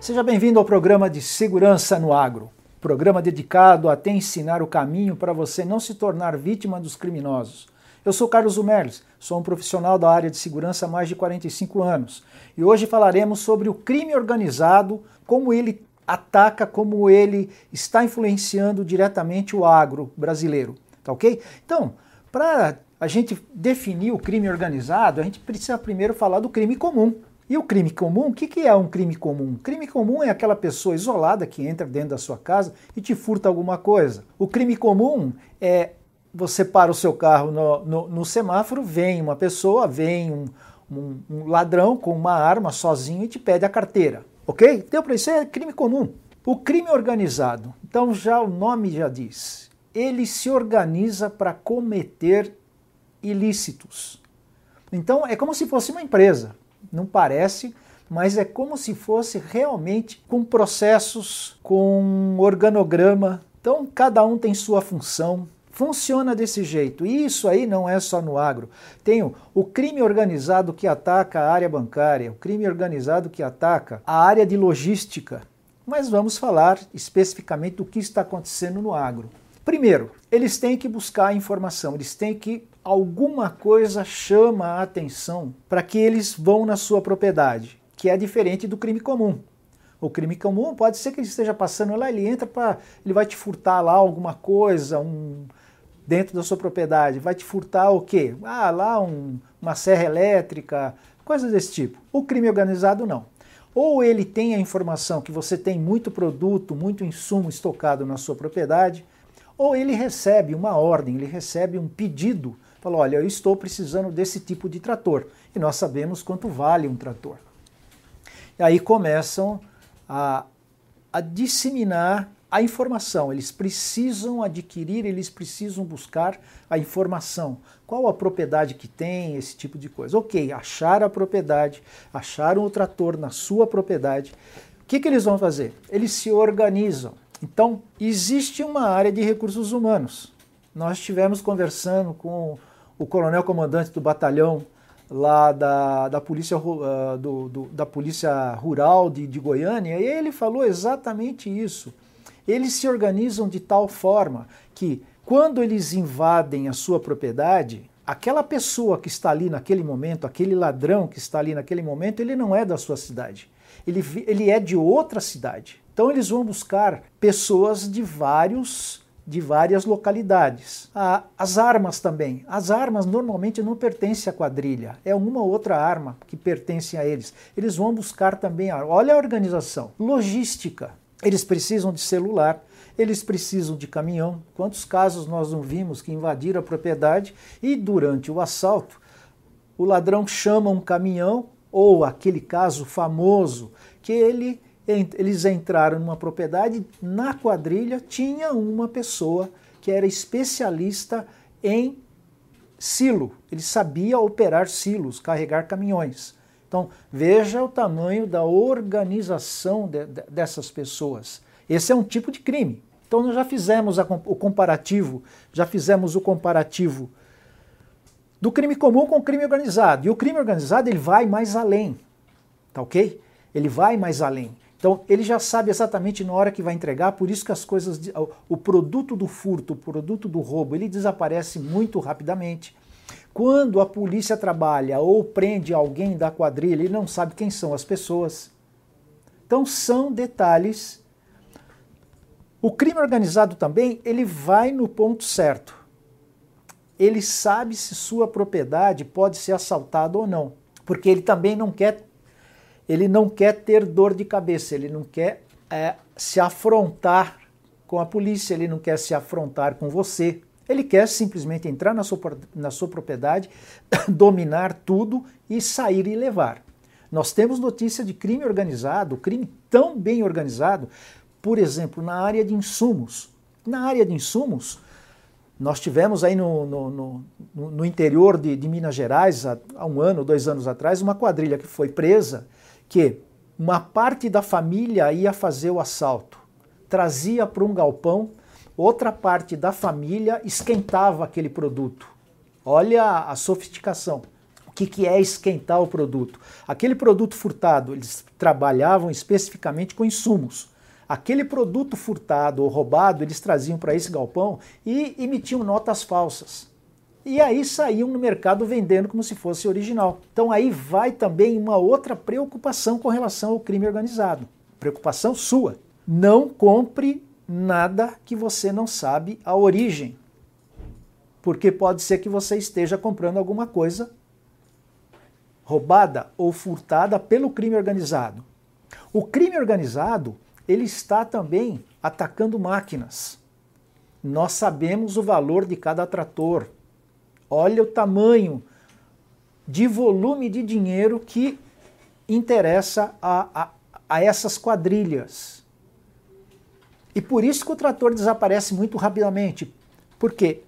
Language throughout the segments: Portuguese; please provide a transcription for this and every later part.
Seja bem-vindo ao programa de Segurança no Agro, programa dedicado a te ensinar o caminho para você não se tornar vítima dos criminosos. Eu sou Carlos Humerles, sou um profissional da área de segurança há mais de 45 anos e hoje falaremos sobre o crime organizado, como ele ataca, como ele está influenciando diretamente o agro brasileiro. Tá ok? Então, para a gente definir o crime organizado, a gente precisa primeiro falar do crime comum. E o crime comum, o que, que é um crime comum? Crime comum é aquela pessoa isolada que entra dentro da sua casa e te furta alguma coisa. O crime comum é você para o seu carro no, no, no semáforo, vem uma pessoa, vem um, um, um, ladrão com uma arma sozinho e te pede a carteira. Ok? Deu para isso? É crime comum. O crime organizado, então já o nome já diz, ele se organiza para cometer ilícitos. Então é como se fosse uma empresa não parece, mas é como se fosse realmente com processos, com organograma. Então, cada um tem sua função. Funciona desse jeito. E isso aí não é só no agro. Tem o crime organizado que ataca a área bancária, o crime organizado que ataca a área de logística. Mas vamos falar especificamente do que está acontecendo no agro. Primeiro, eles têm que buscar informação, eles têm que alguma coisa chama a atenção para que eles vão na sua propriedade, que é diferente do crime comum. O crime comum pode ser que ele esteja passando lá, ele entra para. ele vai te furtar lá alguma coisa, um, dentro da sua propriedade. Vai te furtar o quê? Ah, lá um, uma serra elétrica, coisas desse tipo. O crime organizado não. Ou ele tem a informação que você tem muito produto, muito insumo estocado na sua propriedade, ou ele recebe uma ordem, ele recebe um pedido Falou, olha, eu estou precisando desse tipo de trator. E nós sabemos quanto vale um trator. E aí começam a, a disseminar a informação. Eles precisam adquirir, eles precisam buscar a informação. Qual a propriedade que tem, esse tipo de coisa. Ok, achar a propriedade, acharam o trator na sua propriedade. O que, que eles vão fazer? Eles se organizam. Então, existe uma área de recursos humanos. Nós estivemos conversando com o coronel comandante do batalhão lá da, da, polícia, uh, do, do, da polícia Rural de, de Goiânia, e ele falou exatamente isso. Eles se organizam de tal forma que, quando eles invadem a sua propriedade, aquela pessoa que está ali naquele momento, aquele ladrão que está ali naquele momento, ele não é da sua cidade. Ele, ele é de outra cidade. Então eles vão buscar pessoas de vários de várias localidades. Ah, as armas também. As armas normalmente não pertencem à quadrilha, é uma outra arma que pertence a eles. Eles vão buscar também. A... Olha a organização. Logística. Eles precisam de celular, eles precisam de caminhão. Quantos casos nós não vimos que invadiram a propriedade e durante o assalto o ladrão chama um caminhão, ou aquele caso famoso que ele eles entraram numa propriedade, na quadrilha tinha uma pessoa que era especialista em silo. Ele sabia operar silos, carregar caminhões. Então, veja o tamanho da organização de, de, dessas pessoas. Esse é um tipo de crime. Então, nós já fizemos a, o comparativo, já fizemos o comparativo do crime comum com o crime organizado. E o crime organizado ele vai mais além, tá ok? Ele vai mais além. Então ele já sabe exatamente na hora que vai entregar, por isso que as coisas, o produto do furto, o produto do roubo, ele desaparece muito rapidamente. Quando a polícia trabalha ou prende alguém da quadrilha, ele não sabe quem são as pessoas. Então são detalhes. O crime organizado também, ele vai no ponto certo. Ele sabe se sua propriedade pode ser assaltada ou não, porque ele também não quer ele não quer ter dor de cabeça, ele não quer é, se afrontar com a polícia, ele não quer se afrontar com você. Ele quer simplesmente entrar na sua, na sua propriedade, dominar tudo e sair e levar. Nós temos notícia de crime organizado, crime tão bem organizado, por exemplo, na área de insumos. Na área de insumos, nós tivemos aí no, no, no, no interior de, de Minas Gerais, há, há um ano, dois anos atrás, uma quadrilha que foi presa que uma parte da família ia fazer o assalto, trazia para um galpão, outra parte da família esquentava aquele produto. Olha a sofisticação. O que, que é esquentar o produto? Aquele produto furtado, eles trabalhavam especificamente com insumos. Aquele produto furtado ou roubado, eles traziam para esse galpão e emitiam notas falsas. E aí saíam no mercado vendendo como se fosse original. Então aí vai também uma outra preocupação com relação ao crime organizado. Preocupação sua. Não compre nada que você não sabe a origem. Porque pode ser que você esteja comprando alguma coisa roubada ou furtada pelo crime organizado. O crime organizado, ele está também atacando máquinas. Nós sabemos o valor de cada trator. Olha o tamanho de volume de dinheiro que interessa a, a, a essas quadrilhas. E por isso que o trator desaparece muito rapidamente. Porque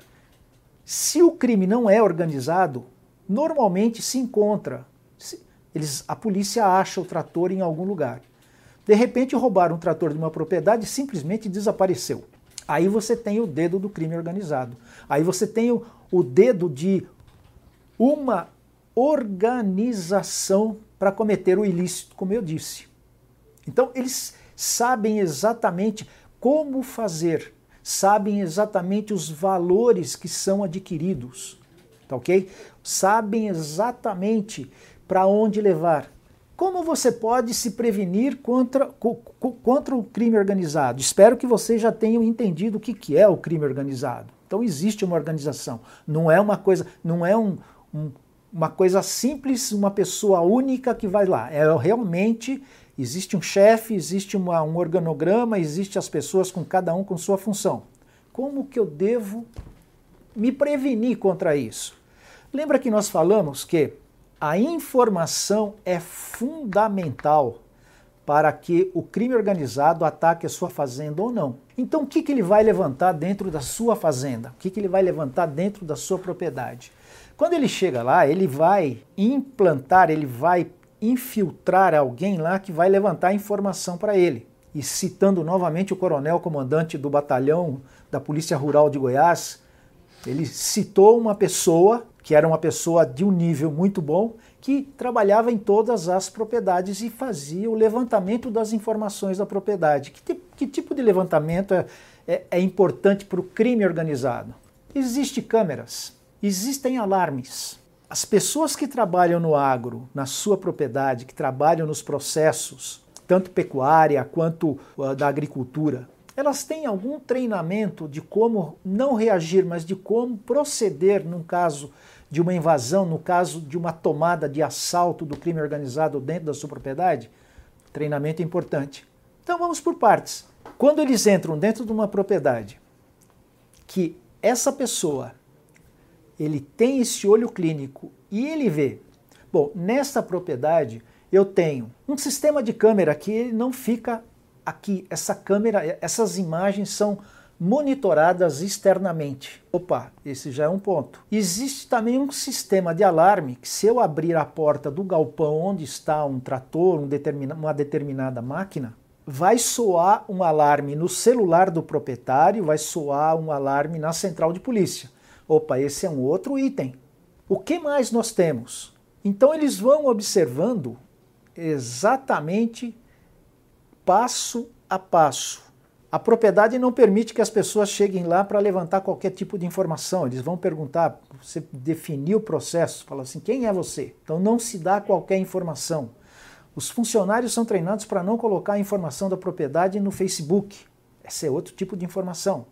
se o crime não é organizado, normalmente se encontra. Eles, a polícia acha o trator em algum lugar. De repente roubaram um trator de uma propriedade e simplesmente desapareceu. Aí você tem o dedo do crime organizado. Aí você tem o, o dedo de uma organização para cometer o ilícito, como eu disse. Então eles sabem exatamente como fazer, sabem exatamente os valores que são adquiridos, tá ok? Sabem exatamente para onde levar. Como você pode se prevenir contra, contra o crime organizado? Espero que vocês já tenham entendido o que, que é o crime organizado. Então existe uma organização, não é uma coisa, não é um, um, uma coisa simples, uma pessoa única que vai lá. É realmente Existe um chefe, existe uma, um organograma, existe as pessoas com cada um com sua função. Como que eu devo me prevenir contra isso? Lembra que nós falamos que a informação é fundamental para que o crime organizado ataque a sua fazenda ou não. Então, o que, que ele vai levantar dentro da sua fazenda? O que, que ele vai levantar dentro da sua propriedade? Quando ele chega lá, ele vai implantar, ele vai infiltrar alguém lá que vai levantar informação para ele. E citando novamente o coronel comandante do batalhão da Polícia Rural de Goiás, ele citou uma pessoa que era uma pessoa de um nível muito bom, que trabalhava em todas as propriedades e fazia o levantamento das informações da propriedade. Que, que tipo de levantamento é, é, é importante para o crime organizado? Existem câmeras, existem alarmes, as pessoas que trabalham no agro, na sua propriedade, que trabalham nos processos, tanto pecuária quanto uh, da agricultura, elas têm algum treinamento de como não reagir, mas de como proceder num caso de uma invasão, no caso de uma tomada de assalto do crime organizado dentro da sua propriedade? Treinamento é importante. Então vamos por partes. Quando eles entram dentro de uma propriedade que essa pessoa ele tem esse olho clínico e ele vê. Bom, nesta propriedade eu tenho um sistema de câmera que não fica aqui. Essa câmera, essas imagens são monitoradas externamente. Opa, esse já é um ponto. Existe também um sistema de alarme que, se eu abrir a porta do galpão onde está um trator, um determina, uma determinada máquina, vai soar um alarme no celular do proprietário, vai soar um alarme na central de polícia. Opa, esse é um outro item. O que mais nós temos? Então eles vão observando exatamente passo a passo. A propriedade não permite que as pessoas cheguem lá para levantar qualquer tipo de informação. Eles vão perguntar, você definiu o processo, fala assim, quem é você? Então não se dá qualquer informação. Os funcionários são treinados para não colocar a informação da propriedade no Facebook. Esse é outro tipo de informação.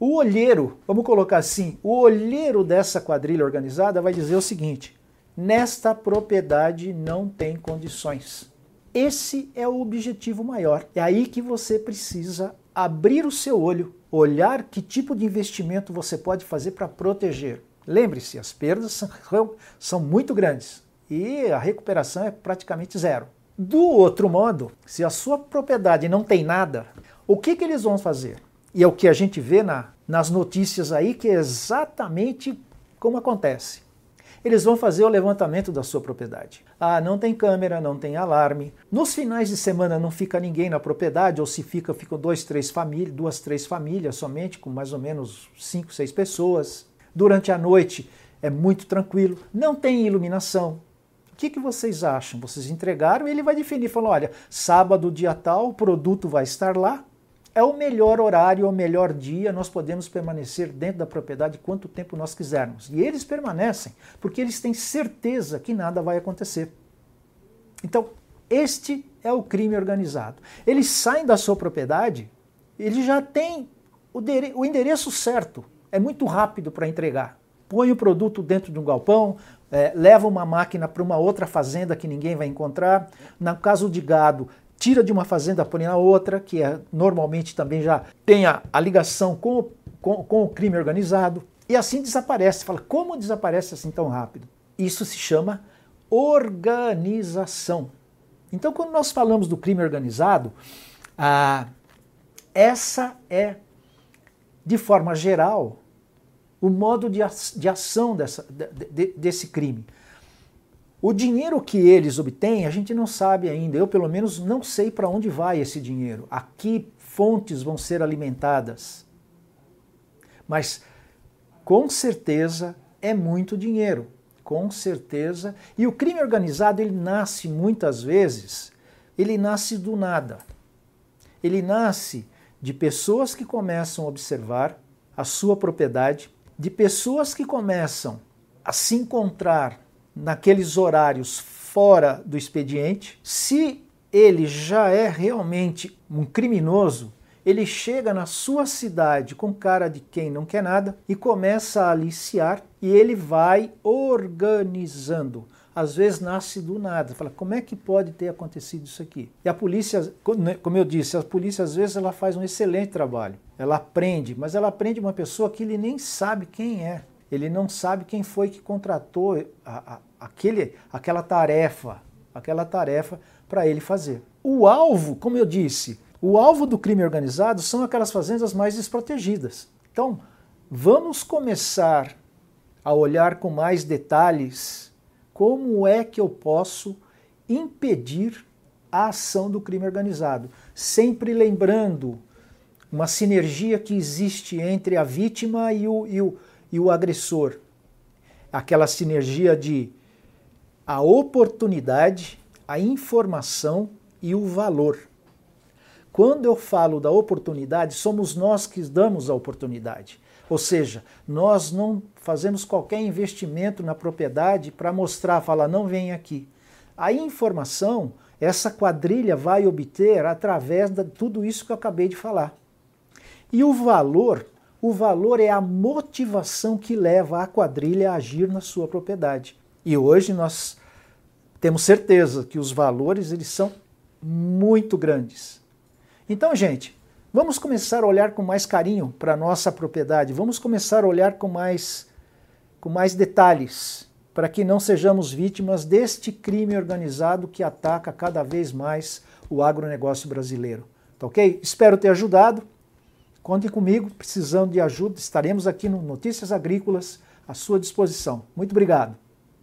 O olheiro, vamos colocar assim, o olheiro dessa quadrilha organizada vai dizer o seguinte: nesta propriedade não tem condições. Esse é o objetivo maior. É aí que você precisa abrir o seu olho, olhar que tipo de investimento você pode fazer para proteger. Lembre-se, as perdas são, são muito grandes e a recuperação é praticamente zero. Do outro modo, se a sua propriedade não tem nada, o que, que eles vão fazer? E é o que a gente vê na, nas notícias aí, que é exatamente como acontece. Eles vão fazer o levantamento da sua propriedade. Ah, não tem câmera, não tem alarme. Nos finais de semana não fica ninguém na propriedade, ou se fica, ficam dois, três famílias, duas, três famílias somente, com mais ou menos cinco, seis pessoas. Durante a noite é muito tranquilo, não tem iluminação. O que, que vocês acham? Vocês entregaram e ele vai definir, falou, olha, sábado, dia tal, o produto vai estar lá, é o melhor horário, é o melhor dia, nós podemos permanecer dentro da propriedade quanto tempo nós quisermos. E eles permanecem, porque eles têm certeza que nada vai acontecer. Então, este é o crime organizado. Eles saem da sua propriedade, eles já têm o endereço certo, é muito rápido para entregar. Põe o produto dentro de um galpão, é, leva uma máquina para uma outra fazenda que ninguém vai encontrar. No caso de gado, tira de uma fazenda, põe na outra, que é, normalmente também já tem a, a ligação com o, com, com o crime organizado, e assim desaparece. Fala, como desaparece assim tão rápido? Isso se chama organização. Então, quando nós falamos do crime organizado, ah, essa é, de forma geral, o modo de, ação dessa, de, desse crime. O dinheiro que eles obtêm, a gente não sabe ainda. Eu, pelo menos, não sei para onde vai esse dinheiro. A que fontes vão ser alimentadas. Mas, com certeza, é muito dinheiro. Com certeza. E o crime organizado, ele nasce muitas vezes, ele nasce do nada. Ele nasce de pessoas que começam a observar a sua propriedade, de pessoas que começam a se encontrar naqueles horários fora do expediente. Se ele já é realmente um criminoso, ele chega na sua cidade com cara de quem não quer nada e começa a aliciar e ele vai organizando. Às vezes nasce do nada. Fala, como é que pode ter acontecido isso aqui? E a polícia, como eu disse, a polícia às vezes ela faz um excelente trabalho. Ela aprende, mas ela aprende uma pessoa que ele nem sabe quem é. Ele não sabe quem foi que contratou a, a, aquele, aquela tarefa, aquela tarefa para ele fazer. O alvo, como eu disse, o alvo do crime organizado são aquelas fazendas mais desprotegidas. Então, vamos começar a olhar com mais detalhes como é que eu posso impedir a ação do crime organizado, sempre lembrando uma sinergia que existe entre a vítima e o, e o, e o agressor. Aquela sinergia de a oportunidade, a informação e o valor. Quando eu falo da oportunidade, somos nós que damos a oportunidade. Ou seja, nós não fazemos qualquer investimento na propriedade para mostrar, falar, não vem aqui. A informação, essa quadrilha vai obter através de tudo isso que eu acabei de falar. E o valor, o valor é a motivação que leva a quadrilha a agir na sua propriedade. E hoje nós temos certeza que os valores eles são muito grandes. Então, gente, vamos começar a olhar com mais carinho para a nossa propriedade, vamos começar a olhar com mais, com mais detalhes, para que não sejamos vítimas deste crime organizado que ataca cada vez mais o agronegócio brasileiro. Tá ok? Espero ter ajudado. Conte comigo, precisando de ajuda, estaremos aqui no Notícias Agrícolas à sua disposição. Muito obrigado.